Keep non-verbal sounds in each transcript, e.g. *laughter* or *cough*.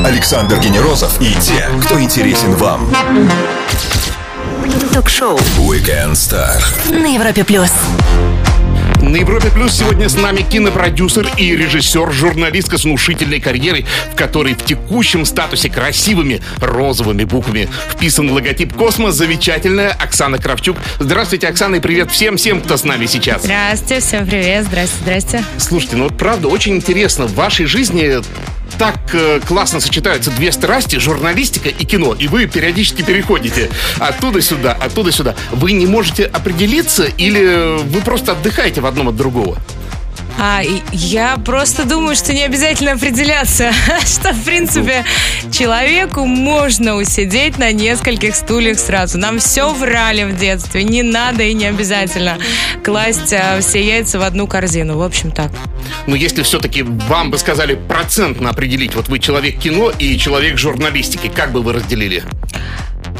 Александр Генерозов и те, кто интересен вам. Ток-шоу Weekend Star. на Европе плюс. На Европе Плюс сегодня с нами кинопродюсер и режиссер, журналистка с внушительной карьерой, в которой в текущем статусе красивыми розовыми буквами вписан логотип «Cosmo». Замечательная Оксана Кравчук. Здравствуйте, Оксана, и привет всем-всем, кто с нами сейчас. Здрасте, всем привет, здрасте, здрасте. Слушайте, ну вот правда очень интересно, в вашей жизни так э, классно сочетаются две страсти, журналистика и кино, и вы периодически переходите оттуда сюда, оттуда сюда. Вы не можете определиться или вы просто отдыхаете в одном от другого? А, я просто думаю, что не обязательно определяться, *laughs* что, в принципе, человеку можно усидеть на нескольких стульях сразу. Нам все врали в детстве, не надо и не обязательно класть а, все яйца в одну корзину. В общем, так. Но если все-таки вам бы сказали процентно определить, вот вы человек кино и человек журналистики, как бы вы разделили?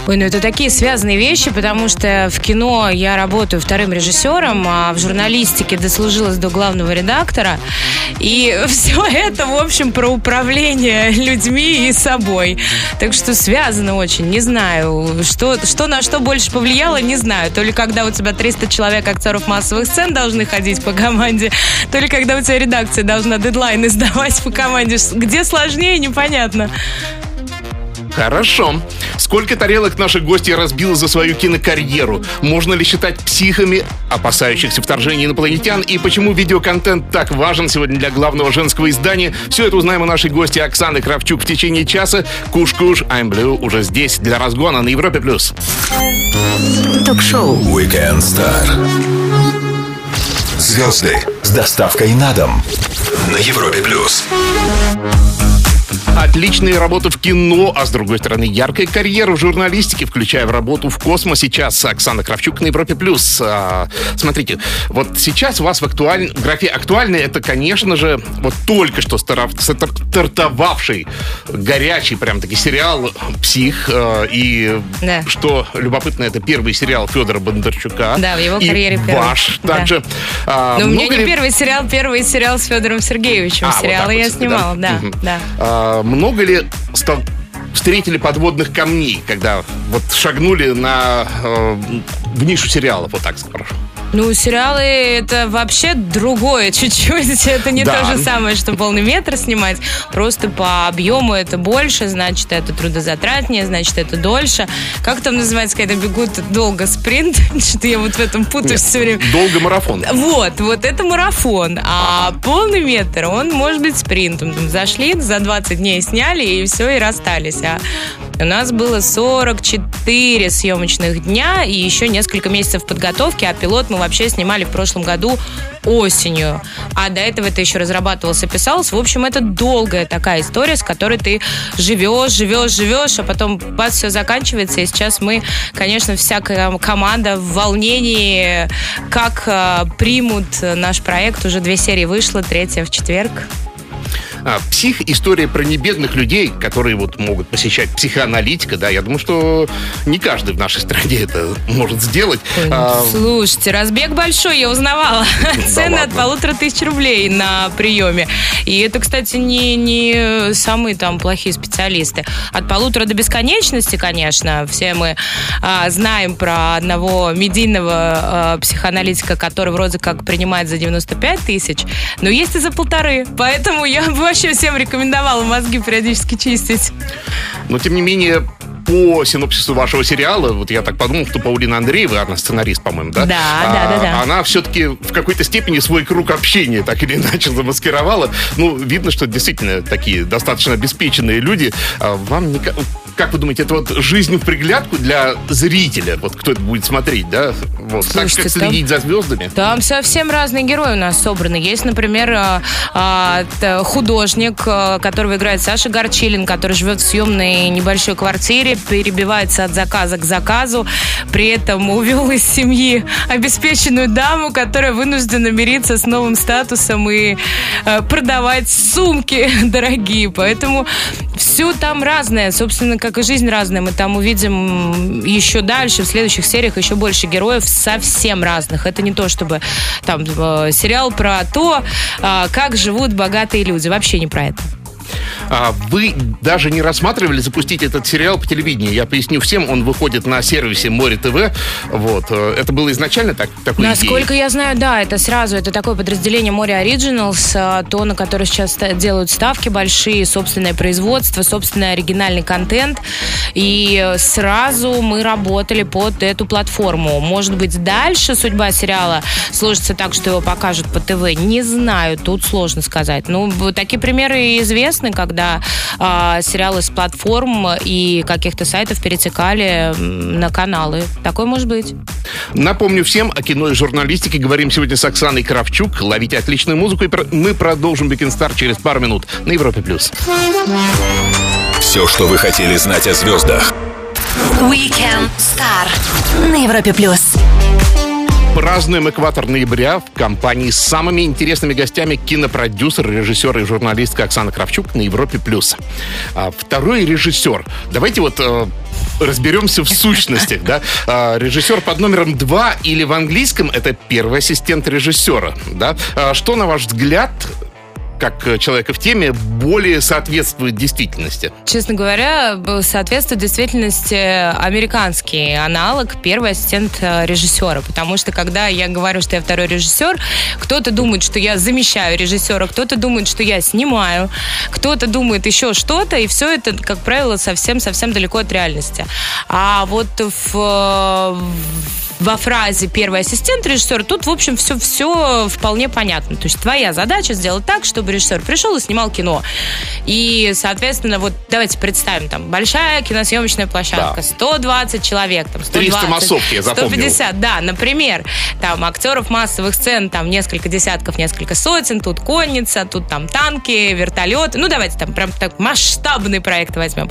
Ой, ну это такие связанные вещи, потому что в кино я работаю вторым режиссером, а в журналистике дослужилась до главного редактора. И *laughs* все это, в общем, про управление людьми и собой. Так что связано очень. Не знаю, что, что на что больше повлияло, не знаю. То ли когда у тебя 300 человек актеров массовых сцен должны ходить по команде, то ли когда у тебя редакция должна дедлайны *laughs* сдавать по команде. Где сложнее, непонятно. Хорошо. Сколько тарелок наши гости разбила за свою кинокарьеру? Можно ли считать психами, опасающихся вторжения инопланетян? И почему видеоконтент так важен сегодня для главного женского издания? Все это узнаем у нашей гости Оксаны Кравчук в течение часа. Куш-куш, I'm Blue уже здесь для разгона на Европе+. плюс. Ток-шоу Weekend Star. Звезды с доставкой на дом на Европе плюс. Отличные работы в кино, а с другой стороны яркая карьера в журналистике, включая в работу в космос. Сейчас Оксана Кравчук на Европе+. плюс. А, смотрите, вот сейчас у вас в, актуаль... в графе «Актуальный» это, конечно же, вот только что старав... стартовавший горячий прям-таки сериал «Псих». а, И Да. что любопытно, это первый сериал Федора Бондарчука. Да, в его И карьере первый. ваш Да. также. А, Но у меня не ли- первый сериал, первый сериал с Федором Сергеевичем. А, вот Сериалы так вот я снимала, да, Мгм. да. А, много ли стал- встретили подводных камней, когда вот шагнули на э, в нишу сериалов, вот так скажу. Ну, сериалы это вообще другое *laughs* чуть-чуть. Это не Да. то же самое, что полный метр снимать. Просто по объему это больше, значит, это трудозатратнее, значит, это дольше. Как там называется, когда бегут долго спринт? *laughs* Что-то я вот в этом путаюсь все время. Долго марафон. Вот, вот это марафон. А полный метр, он может быть спринтом. Там зашли, за 20 дней сняли, и все, и расстались. А у нас было 44 съемочных дня и еще несколько месяцев подготовки, а пилот мы вообще снимали в прошлом году осенью. А до этого это еще разрабатывался, писалось. В общем, это долгая такая история, с которой ты живешь, живешь, живешь, а потом бац, все заканчивается. И сейчас мы, конечно, вся ко- команда в волнении, как э, примут наш проект. Уже две серии вышло, третья в четверг. А, псих история про небедных людей, которые вот могут посещать психоаналитика, да. Я думаю, что не каждый в нашей стране это может сделать. А, Слушайте, разбег большой, я узнавала. Цены от полутора тысяч рублей на приеме. И это, кстати, не, не самые там плохие специалисты. От полутора до бесконечности, конечно, все мы а, знаем про одного медийного а, психоаналитика, который вроде как принимает за 95 тысяч, но есть и за полторы. Поэтому я бы вообще всем рекомендовала мозги периодически чистить. Но, тем не менее, по синопсису вашего сериала, вот я так подумал, что Паулина Андреева, она сценарист, по-моему, да? Да, А, да, да, да. Она все-таки в какой-то степени свой круг общения так или иначе замаскировала. Ну, видно, что действительно такие достаточно обеспеченные люди. А Вам не... ка- Как вы думаете, это вот жизнь в приглядку для зрителя? Вот кто это будет смотреть, да? Вот. так Слушайте, как там- следить за звездами? Там совсем разные герои у нас собраны. Есть, например, а, а, художник, а, которого играет Саша Горчилин, который живет в съемной небольшой квартире, перебивается от заказа к заказу, при этом увел из семьи обеспеченную даму, которая вынуждена мириться с новым статусом и э, продавать сумки *laughs* дорогие. Поэтому все там разное. Собственно, как и жизнь разная. Мы там увидим еще дальше, в следующих сериях еще больше героев совсем разных. Это не то, чтобы там э, сериал про то, э, как живут богатые люди. Вообще не про это. А вы даже не рассматривали запустить этот сериал по телевидению? Я поясню всем, он выходит на сервисе Море ТВ. Вот. э, Это было изначально так, такой Насколько идеей? я знаю, да, это сразу, это такое подразделение Море Originals, а, то, на которое сейчас делают ставки большие, собственное производство, собственный оригинальный контент. И сразу мы работали под эту платформу. Может быть, дальше судьба сериала сложится так, что его покажут по ТВ. Не знаю, тут сложно сказать. Ну, такие примеры известны, когда а, сериалы с платформ и каких-то сайтов перетекали на каналы. Такое может быть. Напомню всем о кино и журналистике. Говорим сегодня с Оксаной Кравчук. Ловите отличную музыку. И про- мы продолжим Weekend Star через пару минут на Европе+. плюс. Все, что вы хотели знать о звездах. Weekend Star на Европе плюс. Празднуем экватор ноября в компании с самыми интересными гостями кинопродюсер, режиссер и журналистка Оксана Кравчук на Европе+. плюс. А, второй режиссер. Давайте вот э, разберемся в сущностях. Да? А, режиссер под номером два или в английском это первый ассистент режиссера. Да? А, что, на ваш взгляд, как э, человека в теме, более соответствует действительности? Честно говоря, соответствует действительности американский аналог первый ассистент э, режиссера. Потому что когда я говорю, что я второй режиссер, кто-то думает, что я замещаю режиссера, кто-то думает, что я снимаю, кто-то думает еще что-то, и все это, как правило, совсем-совсем далеко от реальности. А вот в, э, во фразе первый ассистент режиссера тут, в общем, все, все вполне понятно. То есть твоя задача сделать так, чтобы режиссер пришел и снимал кино. И, соответственно, вот давайте представим, там, большая киносъемочная площадка, Да. 120 человек, там, 120, 300 массовки, я запомнил. 150, да, например, там, актеров массовых сцен, там, несколько десятков, несколько сотен, тут конница, тут, там, танки, вертолеты, ну, давайте, там, прям так масштабный проект возьмем.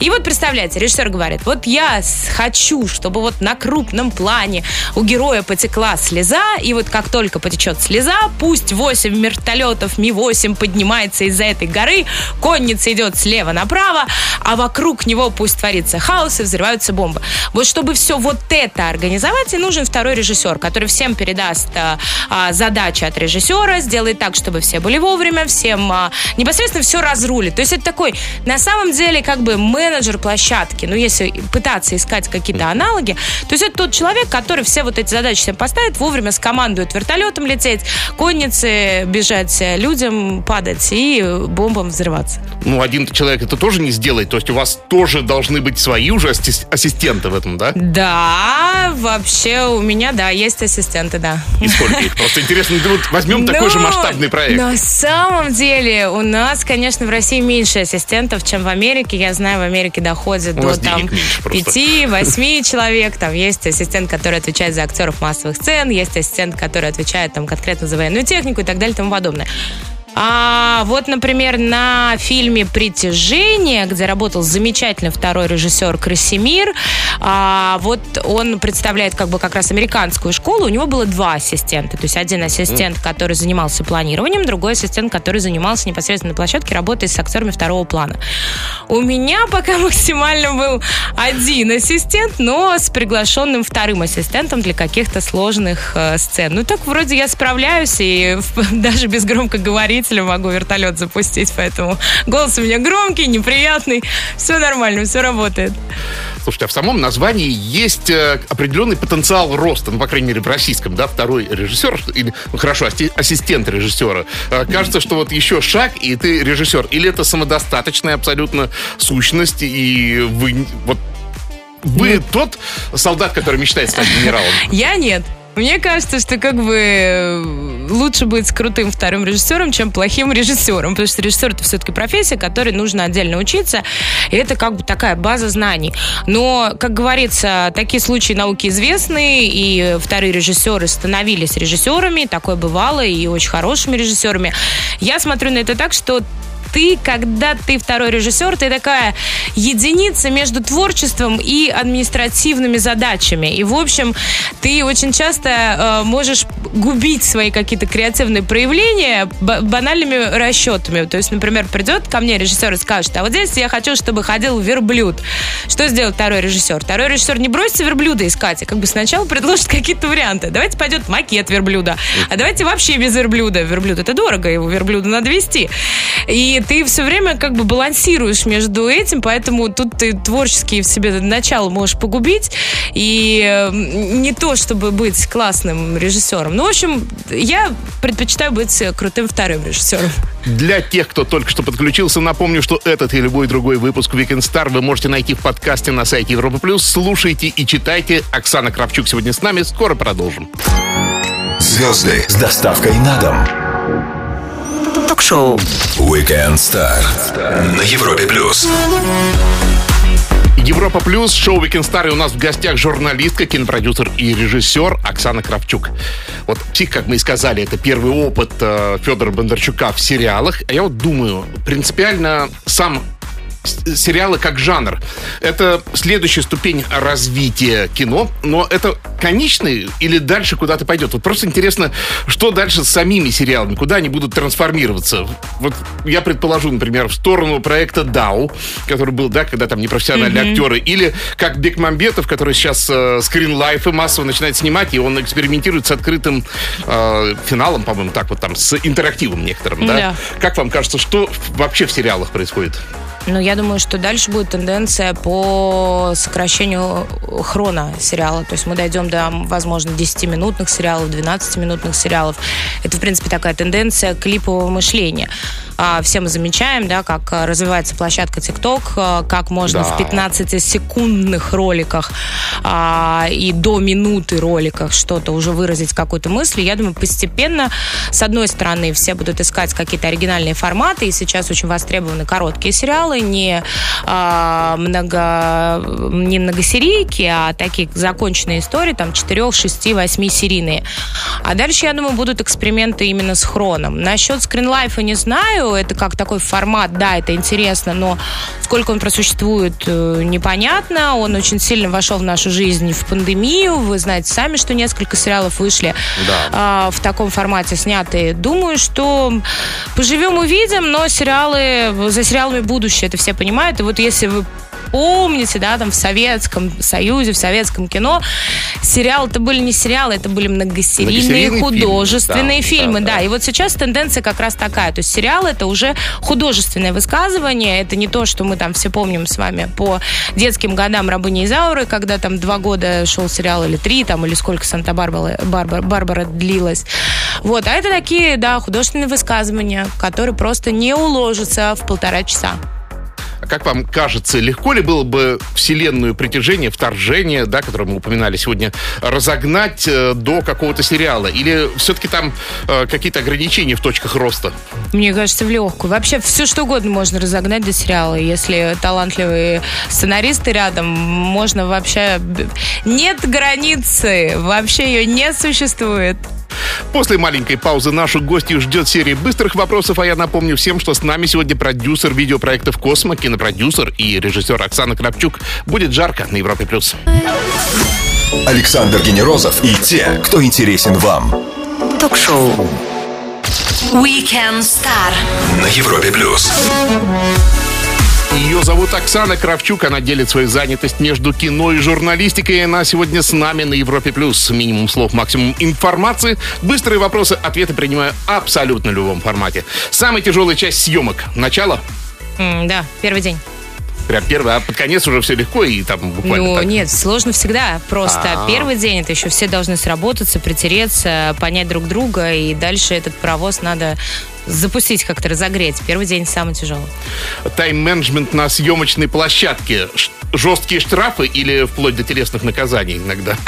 И вот, представляете, режиссер говорит, вот я хочу, чтобы вот на крупном плане у героя потекла слеза, и вот как только потечет слеза, пусть 8 вертолетов Ми-8 поднимается из-за этой горы, конница идет слева направо, а вокруг него пусть творится хаос и взрываются бомбы. Вот чтобы все вот это организовать, и нужен второй режиссер, который всем передаст а, а, задачи от режиссера, сделает так, чтобы все были вовремя, всем а, непосредственно все разрулит. То есть это такой, на самом деле, как бы менеджер площадки, ну, если пытаться искать какие-то аналоги, то есть это тот человек, который все вот эти задачи всем поставит, вовремя скомандует вертолетом лететь, конницы бежать, людям падать и бомбам взрываться. Ну, один человек это тоже не сделает. То есть у вас тоже должны быть свои уже асси- ассистенты в этом, да? Да, вообще у меня, да, есть ассистенты, да. И сколько их? Просто интересно, ну, вот возьмем такой же Но масштабный проект. На самом деле у нас, конечно, в России меньше ассистентов, чем в Америке. Я знаю, в Америке доходит У до там денег меньше просто. 5-8 человек. Там есть ассистент, который отвечает за актеров массовых сцен, есть ассистент, который отвечает там конкретно за военную технику и так далее и тому подобное. А вот, например, на фильме «Притяжение», где работал замечательный второй режиссер Красимир, а, вот он представляет как бы как раз американскую школу, у него было два ассистента. То есть один ассистент, который занимался планированием, другой ассистент, который занимался непосредственно на площадке, работой с актерами второго плана. У меня пока максимально был один ассистент, но с приглашенным вторым ассистентом для каких-то сложных э, сцен. Ну так вроде я справляюсь и *laughs* даже без громкоговорителя могу вертолет запустить, поэтому голос у меня громкий, неприятный, все нормально, все работает. Слушайте, а в самом названии есть э, определенный потенциал роста, ну, по крайней мере, в российском, да, второй режиссер, или, ну, хорошо, асти- ассистент режиссера. Э, кажется, что вот еще шаг, и ты режиссер. Или это самодостаточная абсолютно сущность, и вы вот вы тот солдат, который мечтает стать генералом. Я нет. Мне кажется, что как бы э, лучше быть крутым вторым режиссером, чем плохим режиссером, потому что режиссер это все-таки профессия, которой нужно отдельно учиться, и это как бы такая база знаний. Но, как говорится, такие случаи науки известны, и вторые режиссеры становились режиссерами, такое бывало, и очень хорошими режиссерами. Я смотрю на это так, что ты, когда ты второй режиссер, ты такая единица между творчеством и административными задачами. И, в общем, ты очень часто э, можешь губить свои какие-то креативные проявления ба- банальными расчетами. То есть, например, придет ко мне режиссер и скажет, а вот здесь я хочу, чтобы ходил верблюд. Что сделает второй режиссер? Второй режиссер не бросится верблюда искать, а как бы сначала предложит какие-то варианты. Давайте пойдет макет верблюда, а давайте вообще без верблюда. Верблюд это дорого, его верблюда надо вести. И И ты все время как бы балансируешь между этим, поэтому тут ты творчески в себе начало можешь погубить. И э, не то, чтобы быть классным режиссером. Ну, в общем, я предпочитаю быть крутым вторым режиссером. Для тех, кто только что подключился, напомню, что этот и любой другой выпуск Weekend Star вы можете найти в подкасте на сайте Европы Плюс. Слушайте и читайте. Оксана Кравчук сегодня с нами. Скоро продолжим. Звезды с доставкой на дом. Ток-шоу. Weekend Star на Европе Плюс. Европа Плюс, шоу Weekend Star. И у нас в гостях журналистка, кинопродюсер и режиссер Оксана Кравчук. Вот «Псих», как мы и сказали, это первый опыт э, Федора Бондарчука в сериалах. А я вот думаю, принципиально сам сериалы как жанр. Это следующая ступень развития кино, но это конечный или дальше куда-то пойдет? Вот просто интересно, что дальше с самими сериалами, куда они будут трансформироваться? Вот я предположу, например, в сторону проекта Дау, который был, да, когда там непрофессиональные актеры, или как Бекмамбетов, который сейчас э, скринлайфы массово начинает снимать, и он экспериментирует с открытым э, финалом, по-моему, так вот там, с интерактивом некоторым, да? Да. Как вам кажется, что вообще в сериалах происходит? Ну, я думаю, что дальше будет тенденция по сокращению хрона сериала. То есть мы дойдем до, возможно, 10-минутных сериалов, 12-минутных сериалов. Это, в принципе, такая тенденция клипового мышления. А, Все мы замечаем, да, как развивается площадка TikTok, а, как можно Да. в 15-секундных роликах а, и до минуты роликах что-то уже выразить какую-то мысль. Я думаю, постепенно, с одной стороны, все будут искать какие-то оригинальные форматы, и сейчас очень востребованы короткие сериалы, не, а, много, не многосерийки, а такие законченные истории, там 4, 6, 8 серийные. А дальше, я думаю, будут эксперименты именно с хроном. Насчет скринлайфа не знаю, это как такой формат, да, это интересно, но сколько он просуществует, э, непонятно. Он очень сильно вошел в нашу жизнь в пандемию. Вы знаете сами, что несколько сериалов вышли Да. а, в таком формате снятые. Думаю, что поживем увидим, но сериалы, за сериалами будущее, это все понимают. И вот если вы помните, да, там в Советском Союзе, в советском кино, сериалы это были не сериалы, это были многосерийные Многосерийные фильмы, художественные да, фильмы, да, да, да. И вот сейчас тенденция как раз такая. То есть сериал это уже художественное высказывание, это не то, что мы там все помним с вами по детским годам Рабыни Изауры, когда там два года шел сериал или три, там, или сколько Санта-Барбара Барбара, Барбара длилась. Вот, а это такие, да, художественные высказывания, которые просто не уложатся в полтора часа. А как вам кажется, легко ли было бы вселенную притяжения, вторжения, да, которое мы упоминали сегодня, разогнать э, до какого-то сериала? Или все-таки там э, какие-то ограничения в точках роста? Мне кажется, в легкую. Вообще все что угодно можно разогнать до сериала. Если талантливые сценаристы рядом, можно вообще... Нет границы. Вообще ее не существует. После маленькой паузы нашу гостью ждет серия быстрых вопросов, а я напомню всем, что с нами сегодня продюсер видеопроектов «Космо», кинопродюсер и режиссер Оксана Крапчук. Будет жарко на Европе+. плюс. Александр Генерозов и те, кто интересен вам Ток-шоу. Weekend Star. на Европе Плюс. Ее зовут Оксана Кравчук. Она делит свою занятость между кино и журналистикой. И она сегодня с нами на Европе+. плюс. Минимум слов, максимум информации. Быстрые вопросы, ответы принимаю абсолютно в любом формате. Самая тяжелая часть съемок. Начало? М, да, первый день. Прям первый, а под конец уже все легко и там буквально Ну, так. нет, сложно всегда. Просто А. первый день это еще все должны сработаться, притереться, понять друг друга, и дальше этот паровоз надо запустить как-то, разогреть. Первый день самый тяжелый. Тайм-менеджмент на съемочной площадке. Жесткие штрафы или вплоть до телесных наказаний иногда? *laughs*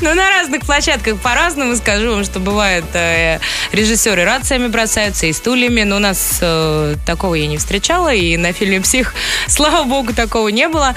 Ну, на разных площадках по-разному скажу вам, что бывает э, режиссеры рациями бросаются и стульями, но у нас э, такого я не встречала, и на фильме «Псих», *laughs* слава богу, такого не было.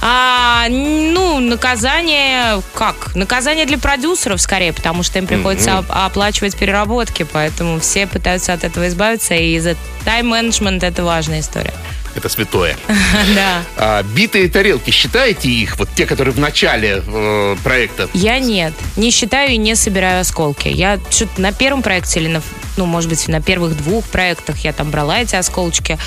А, ну, наказание, как? Наказание для продюсеров скорее, потому что им приходится оп- оплачивать переработки, поэтому все пытаются от этого избавиться, и за тайм-менеджмент это важная история. Это святое. *laughs* Да. А, битые тарелки, считаете их? Вот те, которые в начале э, проекта? Я нет. Не считаю и не собираю осколки. Я что-то на первом проекте или на ну, может быть, на первых двух проектах я там брала эти осколочки,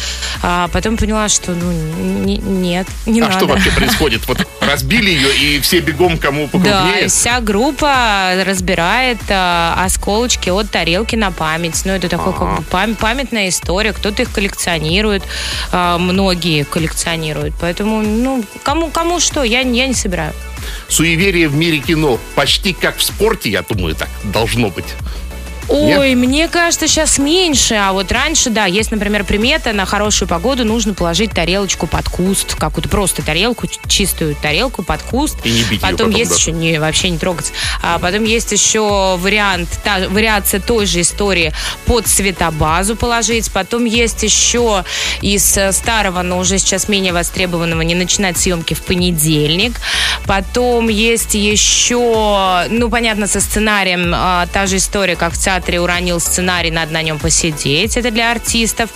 а потом поняла, что, ну, не- нет, не а надо. что вообще *laughs* происходит? Вот разбили ее, и все бегом кому Да, покрупнее? и вся группа разбирает э, осколочки от тарелки на память. Ну, это такая как бы пам- памятная история. Кто-то их коллекционирует, э, многие коллекционируют. Поэтому, ну, кому, кому что, я, я не собираю. Суеверие в мире кино почти как в спорте, я думаю, так должно быть. Ой, мне кажется, сейчас меньше, а вот раньше, да, есть, например, примета, на хорошую погоду нужно положить тарелочку под куст, какую-то просто тарелку, чистую тарелку под куст. И не бить Потом потом, есть да. еще, не, вообще не трогать. А потом есть еще вариант, та, вариация той же истории под цветобазу положить. Потом есть еще из э, старого, но уже сейчас менее востребованного, не начинать съемки в понедельник. Потом есть еще, ну, понятно, со сценарием а, та же история, как в театре уронил сценарий, надо на нем посидеть. Это для артистов.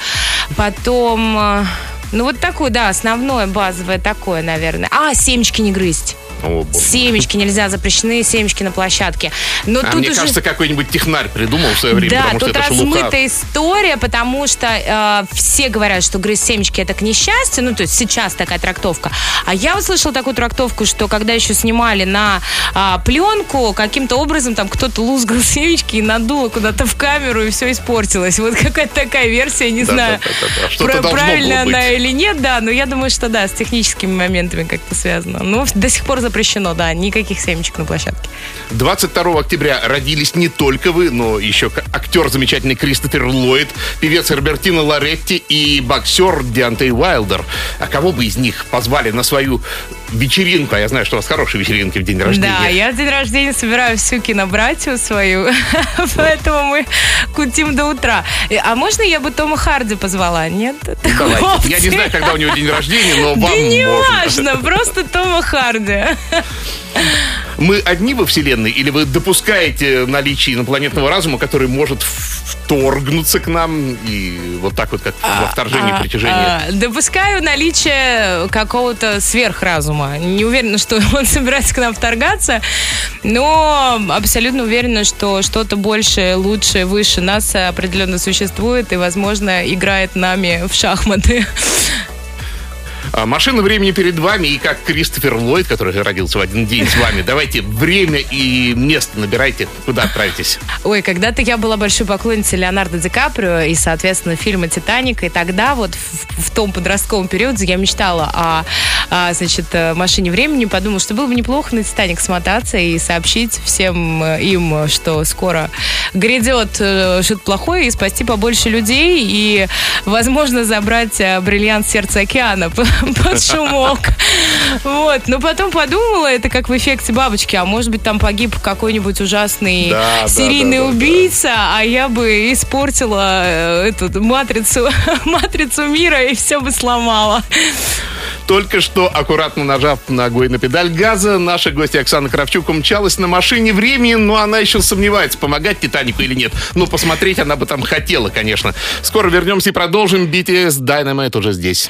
Потом... а, Ну, вот такое, да, основное, базовое такое, наверное. А, семечки не грызть. О, боже. Семечки нельзя, запрещены семечки на площадке. Но А тут мне уже... кажется, какой-нибудь технарь придумал в свое время, Да, потому что тут это шелуха. размытая история, потому что э, все говорят, что грызть семечки это к несчастью, ну то есть сейчас такая трактовка. А я услышала такую трактовку, что когда еще снимали на а, пленку, каким-то образом там кто-то лузгал семечки и надуло куда-то в камеру и все испортилось. Вот какая-то такая версия, не Да, знаю, да, да, про- правильно она или нет, да, но я думаю, что да, с техническими моментами как-то связано. Ну, до сих пор запрещено, да, никаких семечек на площадке. 22 октября родились не только вы, но еще актер замечательный Кристофер Ллойд, певец Робертино Лоретти и боксер Диантей Уайлдер. А кого бы из них позвали на свою вечеринку? А я знаю, что у вас хорошие вечеринки в день рождения. Да, я в день рождения собираю всю кинобратью свою, *laughs* поэтому мы кутим до утра. А можно я бы Тома Харди позвала? Нет? Такой Давайте. Я не знаю, когда у него день рождения, но вам Да не важно, просто Тома Харди. Мы одни во Вселенной или вы допускаете наличие инопланетного разума, который может вторгнуться к нам и вот так вот, как во вторжении А, притяжения? а, Допускаю наличие какого-то сверхразума. Не уверена, что *laughs* он собирается к нам вторгаться, но абсолютно уверена, что что-то большее, лучшее, выше нас определенно существует и, возможно, играет нами в шахматы. А, Машина времени перед вами, и как Кристофер Ллойд, который родился в один день с вами, давайте время и место набирайте, куда отправитесь. Ой, когда-то я была большой поклонницей Леонардо Ди Каприо и, соответственно, фильма «Титаник». И тогда вот в, в том подростковом периоде я мечтала о, о, значит, э, машине времени. Подумала, что было бы неплохо на «Титаник» смотаться и сообщить всем э, им, что скоро грядет э, что-то плохое и спасти побольше людей и, возможно, забрать бриллиант сердца океана *laughs* *laughs* под шумок. Вот. Но потом подумала, это как в эффекте бабочки, а может быть там погиб какой-нибудь ужасный Да, серийный да, да, убийца, а я бы испортила э, эту матрицу, *laughs* матрицу мира и все бы сломала. Только что, аккуратно нажав ногой на педаль газа, наша гостья Оксана Кравчук умчалась на машине времени, но она еще сомневается, помогать Титанику или нет. Ну, посмотреть она бы там хотела, конечно. Скоро вернемся и продолжим. BTS Dynamite уже здесь.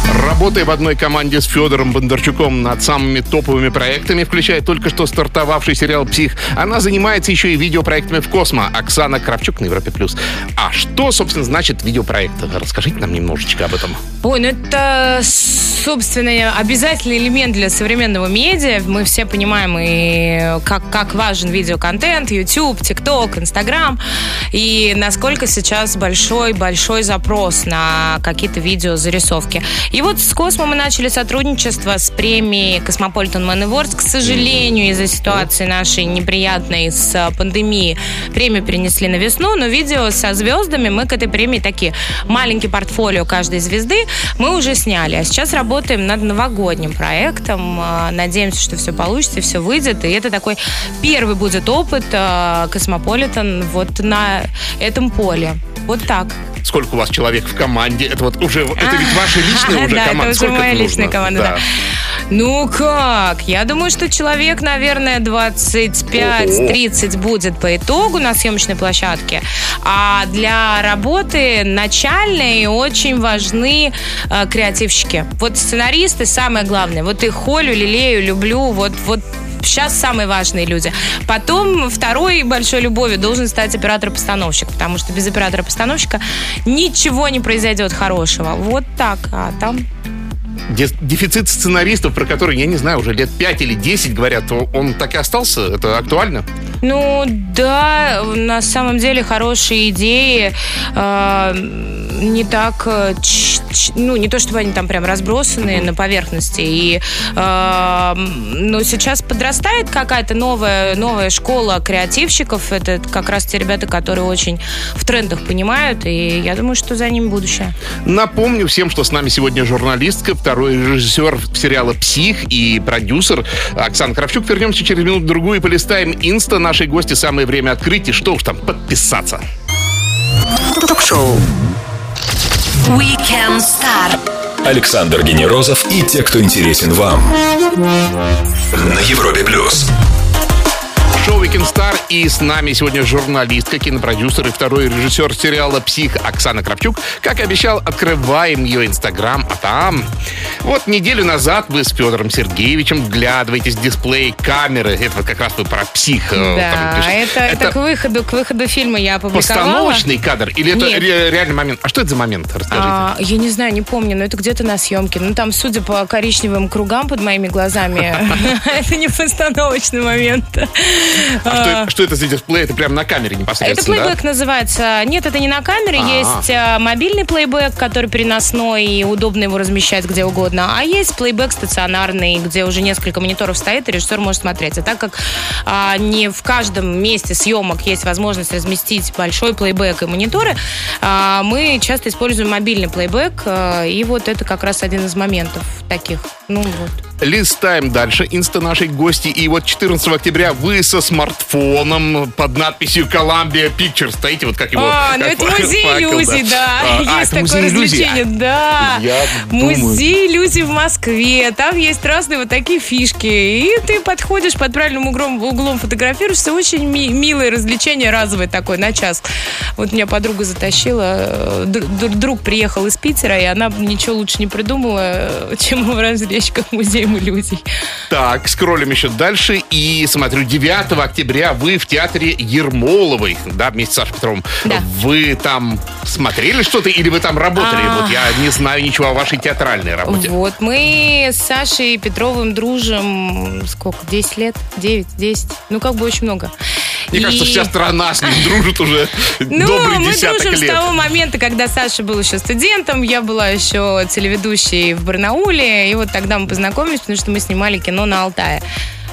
Работая в одной команде с Федором Бондарчуком над самыми топовыми проектами, включая только что стартовавший сериал «Псих», она занимается еще и видеопроектами в Космо. Оксана Кравчук на Европе+. плюс. А что, собственно, значит видеопроект? Расскажите нам немножечко об этом. Ой, ну это, собственно, обязательный элемент для современного медиа. Мы все понимаем, и как, как важен видеоконтент, YouTube, TikTok, Instagram, и насколько сейчас большой-большой запрос на какие-то видеозарисовки. И вот с Космо мы начали сотрудничество с премией Man Awards. К сожалению, из-за ситуации нашей неприятной с а, пандемией премию перенесли на весну, но видео со звездами мы к этой премии такие маленький портфолио каждой звезды мы уже сняли. А сейчас работаем над новогодним проектом. А, Надеемся, что все получится, все выйдет. И это такой первый будет опыт Космополитен вот на этом поле. Вот так. Сколько у вас человек в команде? Это вот уже, это ведь ваша личная уже да, команда. это уже Сколько моя нужно? личная команда, да. Ну как? Я думаю, что человек, наверное, 25-30 будет по итогу на съемочной площадке. А для работы начальной очень важны э, креативщики. Вот сценаристы самое главное. Вот их холю, лелею, люблю. Вот, вот сейчас самые важные люди. Потом второй большой любовью должен стать оператор-постановщик, потому что без оператора-постановщика ничего не произойдет хорошего. Вот так. А там Дефицит сценаристов, про который, я не знаю, уже лет 5 или 10 говорят, он так и остался? Это актуально? Ну, да, на самом деле хорошие идеи э, не так, э, ну, не то чтобы они там прям разбросаны на поверхности. И, э, но сейчас подрастает какая-то новая, новая школа креативщиков. Это как раз те ребята, которые очень в трендах понимают, и я думаю, что за ними будущее. Напомню всем, что с нами сегодня журналистка, второй режиссер сериала «Псих» и продюсер Оксана Кравчук. Вернемся через минуту-другую и полистаем инста нашей гости. Самое время открыть и что уж там, подписаться. Ток-шоу Weekend Star. Александр Генерозов и те, кто интересен вам. На Европе плюс шоу Weekend Star. И с нами сегодня журналистка, кинопродюсер и второй режиссер сериала «Псих» Оксана Кравчук. Как и обещал, открываем ее инстаграм, а там... Вот неделю назад вы с Федором Сергеевичем вглядываетесь в дисплей камеры. Это как раз вы про «Псих». Э, да, там, это, это, это к, выходу, к выходу фильма я опубликовала. Постановочный кадр? Или это ре- реальный момент? А что это за момент? Расскажите. А, я не знаю, не помню, но это где-то на съемке. Ну, там, судя по коричневым кругам под моими глазами, *laughs* это не постановочный момент. А что, что это за дисплей? Это прямо на камере непосредственно, Это плейбэк называется. Нет, это не на камере. А-а-а. Есть а, мобильный плейбэк, который переносной, и удобно его размещать где угодно. А есть плейбэк стационарный, где уже несколько мониторов стоит, и режиссер может смотреть. А так как а, не в каждом месте съемок есть возможность разместить большой плейбэк и мониторы, а, мы часто используем мобильный плейбэк, а, и вот это как раз один из моментов таких. Ну вот. Листаем дальше инста нашей гости. И вот 14 октября вы со смартфоном под надписью Columbia Pictures стоите, вот как его... А, ну это *laughs* музей иллюзий, да. А, есть а, такое развлечение, да. Я музей иллюзий в Москве. Там есть разные вот такие фишки. И ты подходишь под правильным углом, углом фотографируешься. Очень ми- милое развлечение разовое такое на час. Вот меня подруга затащила. Друг приехал из Питера, и она ничего лучше не придумала, *laughs* чем его развлечь как музей фильм иллюзий. Так, скроллим еще дальше. И смотрю, 9 октября вы в театре Ермоловой, да, вместе с Сашей Петровым. Да. Вы там смотрели что-то или вы там работали? А... Вот я не знаю ничего о вашей театральной работе. Вот, мы с Сашей Петровым дружим сколько, 10 лет? 9, 10? Ну, как бы очень много. Мне кажется, вся страна с ним дружит уже *laughs* ну, добрый мы дружим с того момента, когда Саша был еще студентом, я была еще телеведущей в Барнауле, и вот тогда мы познакомились, потому что мы снимали кино на Алтае.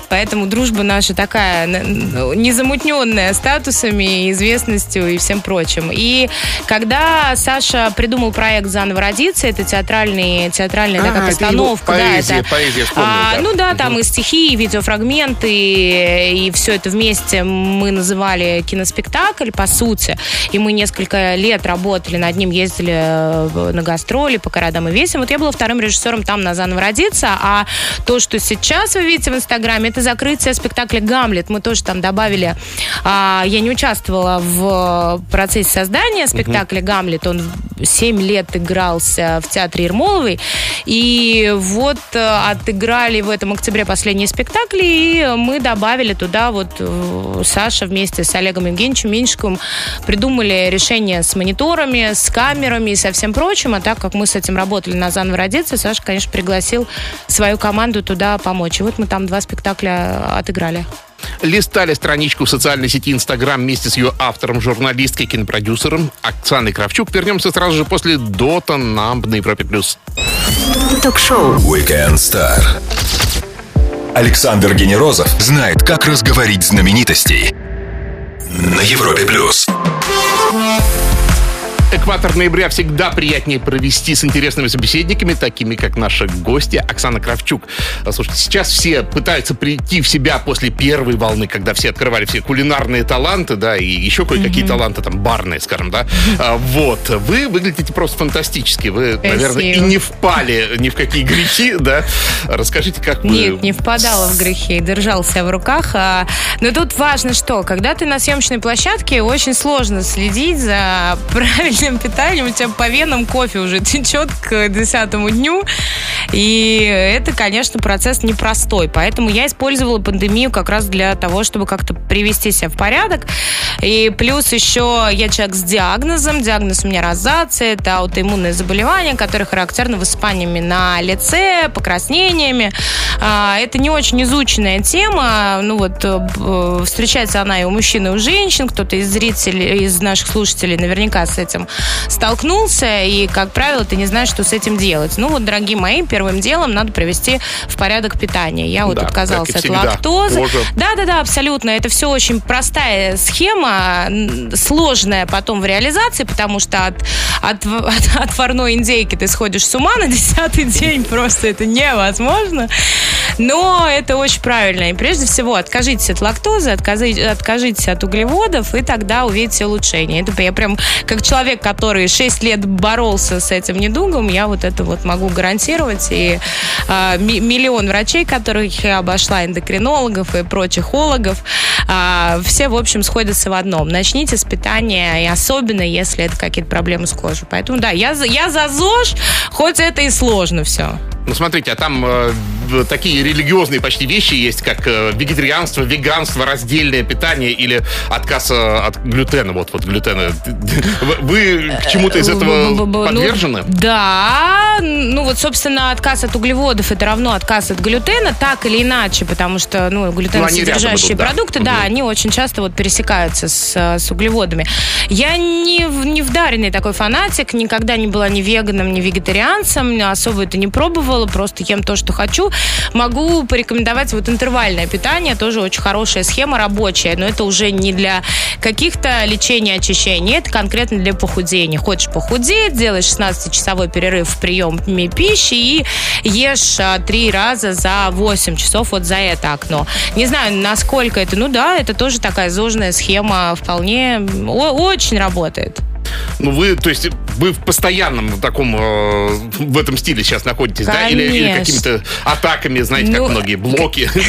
Поэтому дружба наша такая незамутненная статусами, известностью и всем прочим. И когда Саша придумал проект «Заново родиться», это театральный, театральная а, такая постановка. Поэзия, да, это, поэзия, вспомнил, а, да. Ну да, там угу. и стихи, и видеофрагменты, и все это вместе мы называли киноспектакль, по сути. И мы несколько лет работали над ним, ездили э, на гастроли по городам и весим. Вот я была вторым режиссером там на «Заново родиться», а то, что сейчас вы видите в Инстаграме, это это закрытие спектакля «Гамлет». Мы тоже там добавили... А, я не участвовала в процессе создания спектакля «Гамлет». Он 7 лет игрался в театре Ермоловой. И вот э, отыграли в этом октябре последний спектакль, и мы добавили туда вот э, Саша вместе с Олегом Евгеньевичем Меньшиковым придумали решение с мониторами, с камерами и со всем прочим. А так как мы с этим работали на «Заново родиться», Саша, конечно, пригласил свою команду туда помочь. И вот мы там два спектакля спектакля отыграли. Листали страничку в социальной сети Инстаграм вместе с ее автором, журналисткой, кинопродюсером Оксаной Кравчук. Вернемся сразу же после Дота на на Европе+. плюс. Ток-шоу Weekend Star. Александр Генерозов знает, как разговорить знаменитостей. На Европе+. плюс. Экватор ноября всегда приятнее провести с интересными собеседниками, такими как наши гости Оксана Кравчук. Слушайте, сейчас все пытаются прийти в себя после первой волны, когда все открывали все кулинарные таланты, да, и еще кое-какие таланты, там, барные, скажем, да. А, Вот. Вы выглядите просто фантастически. Вы, наверное, и Спасибо. не впали ни в какие грехи, да. Расскажите, как вы... Нет, не впадала в грехи, держал себя в руках. а, Но тут важно что, когда ты на съемочной площадке, очень сложно следить за *laughs* правильным питанием. У тебя по венам кофе уже *laughs* течет к десятому дню. И это, конечно, процесс непростой. Поэтому я использовала пандемию как раз для того, чтобы как-то привести себя в порядок. И плюс еще я человек с диагнозом. Диагноз у меня розация. Это аутоиммунное заболевание, которое характерно высыпаниями на лице, покраснениями. А, Это не очень изученная тема. Ну вот э, встречается она и у мужчин, и у женщин. Кто-то из зрителей, из наших слушателей наверняка с этим столкнулся. И, как правило, ты не знаешь, что с этим делать. Ну вот, дорогие мои, первым делом надо привести в порядок питание. Я вот Да, и от лактозы. Кожа. Да, да, да, абсолютно. Это все очень простая схема, сложная потом в реализации, потому что от, от, от отварной индейки ты сходишь с ума на десятый день, *laughs* просто это невозможно. Но это очень правильно. И прежде всего откажитесь от лактозы, откажитесь от углеводов, и тогда увидите улучшение. Это я прям как человек, который 6 лет боролся с этим недугом, я вот это вот могу гарантировать. И ми- миллион врачей, которых я обошла, эндокринологов и прочих ологов, а, все, в общем, сходятся в одном. Начните с питания, и особенно, если это какие-то проблемы с кожей. Поэтому, да, я, я за ЗОЖ, хоть это и сложно все. Ну, смотрите, а там э, такие религиозные почти вещи есть, как э, вегетарианство, веганство, раздельное питание или отказ э, от глютена. Вот, вот глютена. *laughs* Вы- к чему-то из этого Б-б-б-б, ну, подвержены? Да, ну вот, собственно, отказ от углеводов это равно отказ от глютена, так или иначе, потому что, ну, глютеносодержащие да. продукты, да, они очень часто вот пересекаются с, с углеводами. Я не, не вдаренный такой фанатик, никогда не была ни веганом, ни вегетарианцем, особо это не пробовала, просто ем то, что хочу. Могу порекомендовать вот интервальное питание, тоже очень хорошая схема, рабочая, но это уже не для каких-то лечений, очищений, это конкретно для похудения. Хочешь похудеть, делаешь 16-часовой перерыв в приеме пищи и ешь а, три раза за 8 часов вот за это окно. Не знаю, насколько это, ну да, это тоже такая зожная схема, вполне очень работает. Ну, вы, то есть, вы в постоянном таком, э, в этом стиле сейчас находитесь, да? Или, или Конечно. какими-то атаками, знаете, как Ну, многие блоки. *laughs*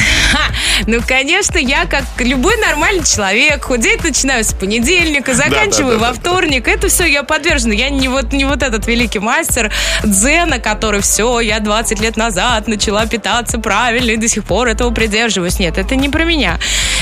Ну, конечно, я, как любой нормальный человек, худеть начинаю с понедельника, заканчиваю во вторник. Это все я подвержена. Я не вот, не вот этот великий мастер дзена, который все, я 20 лет назад начала питаться правильно и до сих пор этого придерживаюсь. Нет, это не про меня.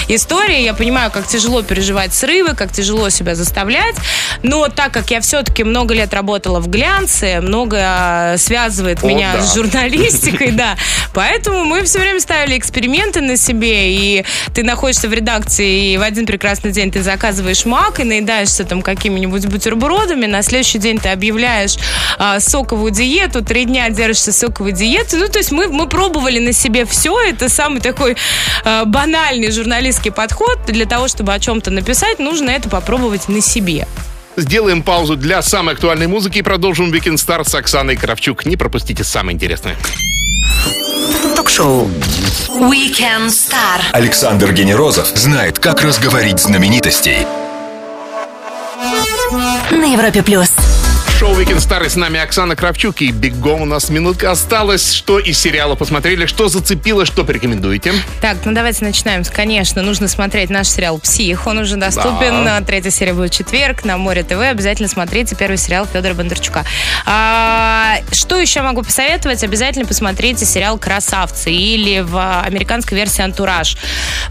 История, я понимаю, как тяжело переживать срывы, как тяжело себя заставлять, но так как я все-таки много лет работала в глянце, много а, связывает О, меня да. с журналистикой, да. Поэтому мы все время ставили эксперименты на себе, и ты находишься в редакции, и в один прекрасный день ты заказываешь мак и наедаешься там какими-нибудь бутербродами, на следующий день ты объявляешь а, соковую диету, три дня держишься соковой диеты. Ну, то есть мы, мы пробовали на себе все, это самый такой а, банальный журналистский подход. Для того, чтобы о чем-то написать, нужно это попробовать на себе. Сделаем паузу для самой актуальной музыки и продолжим Weekend Star с Оксаной Кравчук. Не пропустите самое интересное. Ток-шоу Weekend Star. Александр Генерозов знает, как разговорить знаменитостей. На Европе плюс. Шоу Star и с нами Оксана Кравчук и Бигом. У нас минутка осталась. Что из сериала посмотрели, что зацепило, что порекомендуете? Так, ну давайте начинаем. Конечно, нужно смотреть наш сериал «Псих». Он уже доступен. Да. Третья серия будет в четверг на Море ТВ. Обязательно смотрите первый сериал Федора Бондарчука. А, что еще могу посоветовать? Обязательно посмотрите сериал «Красавцы» или в американской версии «Антураж».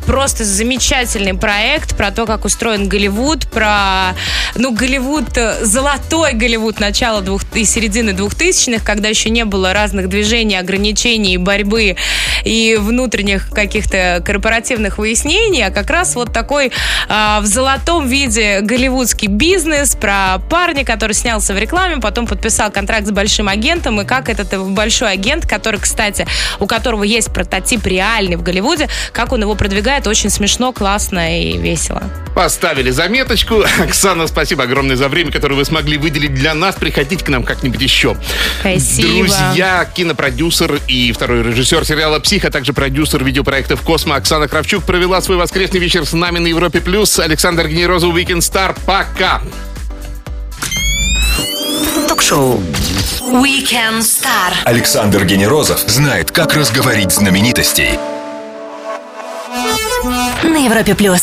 Просто замечательный проект про то, как устроен Голливуд, про, ну, Голливуд, э, золотой Голливуд начала двух, и середины двухтысячных, когда еще не было разных движений, ограничений, борьбы и внутренних каких-то корпоративных выяснений, а как раз вот такой а, в золотом виде голливудский бизнес про парня, который снялся в рекламе, потом подписал контракт с большим агентом, и как этот большой агент, который, кстати, у которого есть прототип реальный в Голливуде, как он его продвигает, очень смешно, классно и весело. Поставили заметочку. *laughs* Оксана, спасибо огромное за время, которое вы смогли выделить для нас. Приходите к нам как-нибудь еще. Спасибо. Друзья, кинопродюсер и второй режиссер сериала «Псих», а также продюсер видеопроектов «Космо» Оксана Кравчук провела свой воскресный вечер с нами на Европе+. плюс. Александр Генерозов, Weekend Star. Пока! Ток-шоу Weekend Star. Александр Генерозов знает, как разговорить знаменитостей. На Европе плюс.